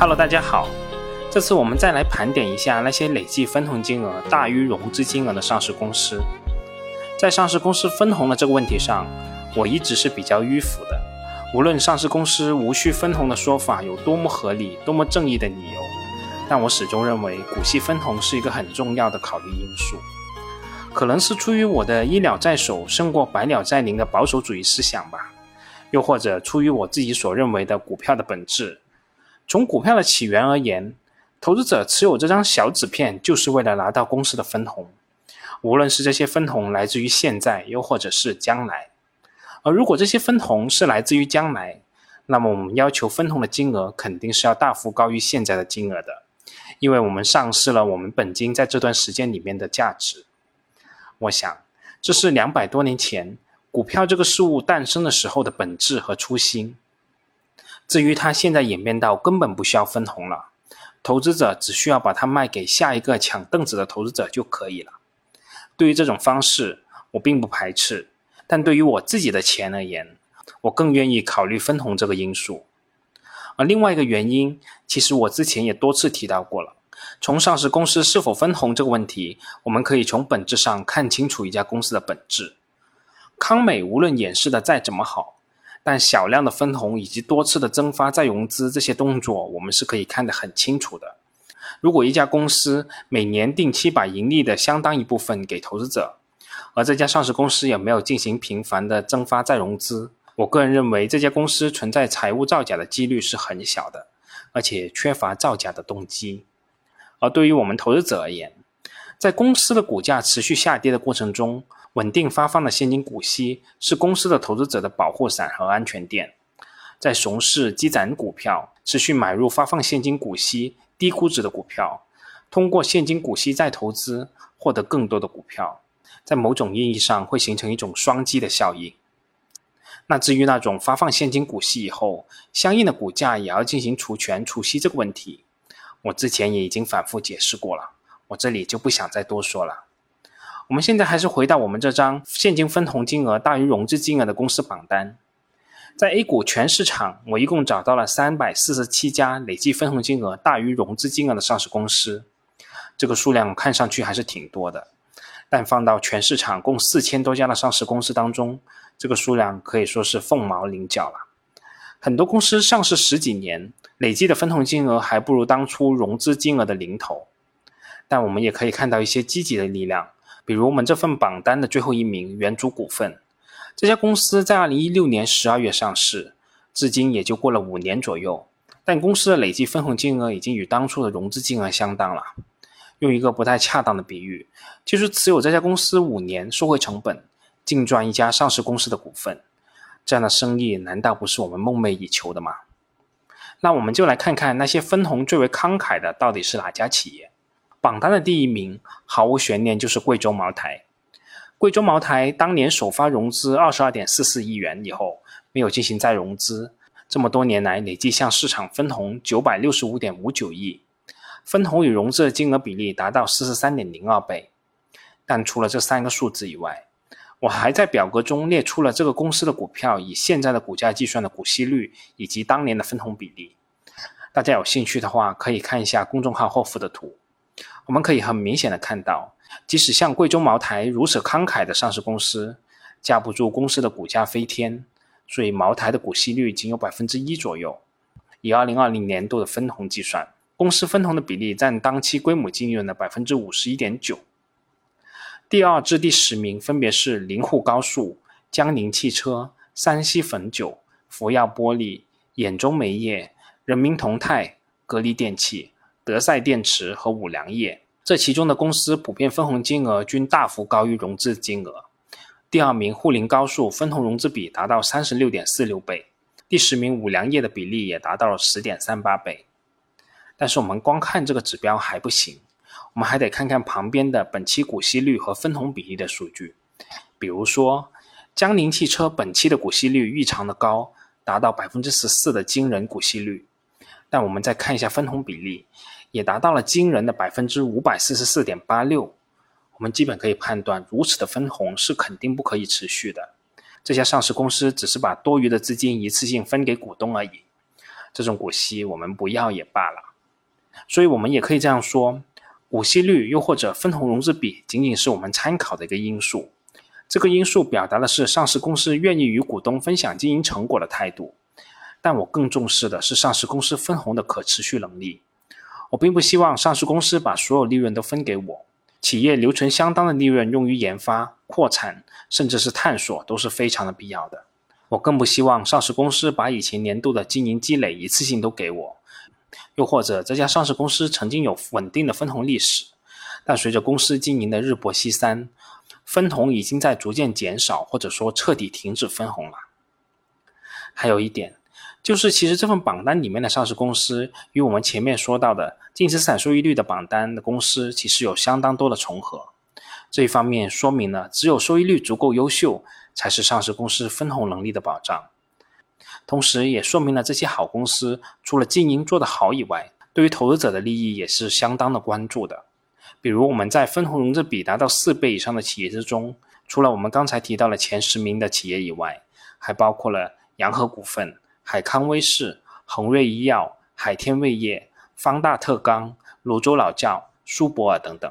Hello，大家好。这次我们再来盘点一下那些累计分红金额大于融资金额的上市公司。在上市公司分红的这个问题上，我一直是比较迂腐的。无论上市公司无需分红的说法有多么合理、多么正义的理由，但我始终认为股息分红是一个很重要的考虑因素。可能是出于我的一鸟在手胜过百鸟在林的保守主义思想吧，又或者出于我自己所认为的股票的本质。从股票的起源而言，投资者持有这张小纸片就是为了拿到公司的分红，无论是这些分红来自于现在，又或者是将来。而如果这些分红是来自于将来，那么我们要求分红的金额肯定是要大幅高于现在的金额的，因为我们丧失了我们本金在这段时间里面的价值。我想，这是两百多年前股票这个事物诞生的时候的本质和初心。至于它现在演变到根本不需要分红了，投资者只需要把它卖给下一个抢凳子的投资者就可以了。对于这种方式，我并不排斥，但对于我自己的钱而言，我更愿意考虑分红这个因素。而另外一个原因，其实我之前也多次提到过了。从上市公司是否分红这个问题，我们可以从本质上看清楚一家公司的本质。康美无论演示的再怎么好，但小量的分红以及多次的增发再融资这些动作，我们是可以看得很清楚的。如果一家公司每年定期把盈利的相当一部分给投资者，而这家上市公司也没有进行频繁的增发再融资，我个人认为这家公司存在财务造假的几率是很小的，而且缺乏造假的动机。而对于我们投资者而言，在公司的股价持续下跌的过程中，稳定发放的现金股息是公司的投资者的保护伞和安全垫。在熊市积攒股票，持续买入发放现金股息、低估值的股票，通过现金股息再投资，获得更多的股票，在某种意义上会形成一种双击的效应。那至于那种发放现金股息以后，相应的股价也要进行除权除息这个问题。我之前也已经反复解释过了，我这里就不想再多说了。我们现在还是回到我们这张现金分红金额大于融资金额的公司榜单，在 A 股全市场，我一共找到了三百四十七家累计分红金额大于融资金额的上市公司，这个数量看上去还是挺多的，但放到全市场共四千多家的上市公司当中，这个数量可以说是凤毛麟角了。很多公司上市十几年。累计的分红金额还不如当初融资金额的零头，但我们也可以看到一些积极的力量，比如我们这份榜单的最后一名元祖股份，这家公司在二零一六年十二月上市，至今也就过了五年左右，但公司的累计分红金额已经与当初的融资金额相当了。用一个不太恰当的比喻，就是持有这家公司五年，收回成本，净赚一家上市公司的股份，这样的生意难道不是我们梦寐以求的吗？那我们就来看看那些分红最为慷慨的到底是哪家企业。榜单的第一名毫无悬念就是贵州茅台。贵州茅台当年首发融资二十二点四四亿元以后，没有进行再融资，这么多年来累计向市场分红九百六十五点五九亿，分红与融资的金额比例达到四十三点零二倍。但除了这三个数字以外，我还在表格中列出了这个公司的股票以现在的股价计算的股息率以及当年的分红比例。大家有兴趣的话，可以看一下公众号后附的图。我们可以很明显的看到，即使像贵州茅台如此慷慨的上市公司，架不住公司的股价飞天，所以茅台的股息率仅有百分之一左右。以二零二零年度的分红计算，公司分红的比例占当期归母净利润的百分之五十一点九。第二至第十名分别是灵沪高速、江宁汽车、山西汾酒、福耀玻璃、兖州煤业、人民铜泰、格力电器、德赛电池和五粮液。这其中的公司普遍分红金额均大幅高于融资金额。第二名沪宁高速分红融资比达到三十六点四六倍，第十名五粮液的比例也达到了十点三八倍。但是我们光看这个指标还不行。我们还得看看旁边的本期股息率和分红比例的数据，比如说江铃汽车本期的股息率异常的高，达到百分之十四的惊人股息率。但我们再看一下分红比例，也达到了惊人的百分之五百四十四点八六。我们基本可以判断，如此的分红是肯定不可以持续的。这家上市公司只是把多余的资金一次性分给股东而已。这种股息我们不要也罢了。所以，我们也可以这样说：股息率又或者分红融资比，仅仅是我们参考的一个因素。这个因素表达的是上市公司愿意与股东分享经营成果的态度。但我更重视的是上市公司分红的可持续能力。我并不希望上市公司把所有利润都分给我。企业留存相当的利润用于研发、扩产，甚至是探索，都是非常的必要的。我更不希望上市公司把以前年度的经营积累一次性都给我。又或者这家上市公司曾经有稳定的分红历史，但随着公司经营的日薄西山，分红已经在逐渐减少，或者说彻底停止分红了。还有一点。就是，其实这份榜单里面的上市公司与我们前面说到的净资产收益率的榜单的公司，其实有相当多的重合。这一方面说明了，只有收益率足够优秀，才是上市公司分红能力的保障。同时，也说明了这些好公司除了经营做得好以外，对于投资者的利益也是相当的关注的。比如，我们在分红融资比达到四倍以上的企业之中，除了我们刚才提到的前十名的企业以外，还包括了洋河股份。海康威视、恒瑞医药、海天味业、方大特钢、泸州老窖、苏泊尔等等。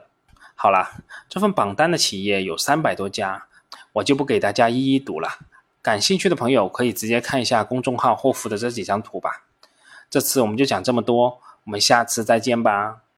好了，这份榜单的企业有三百多家，我就不给大家一一读了。感兴趣的朋友可以直接看一下公众号后附的这几张图吧。这次我们就讲这么多，我们下次再见吧。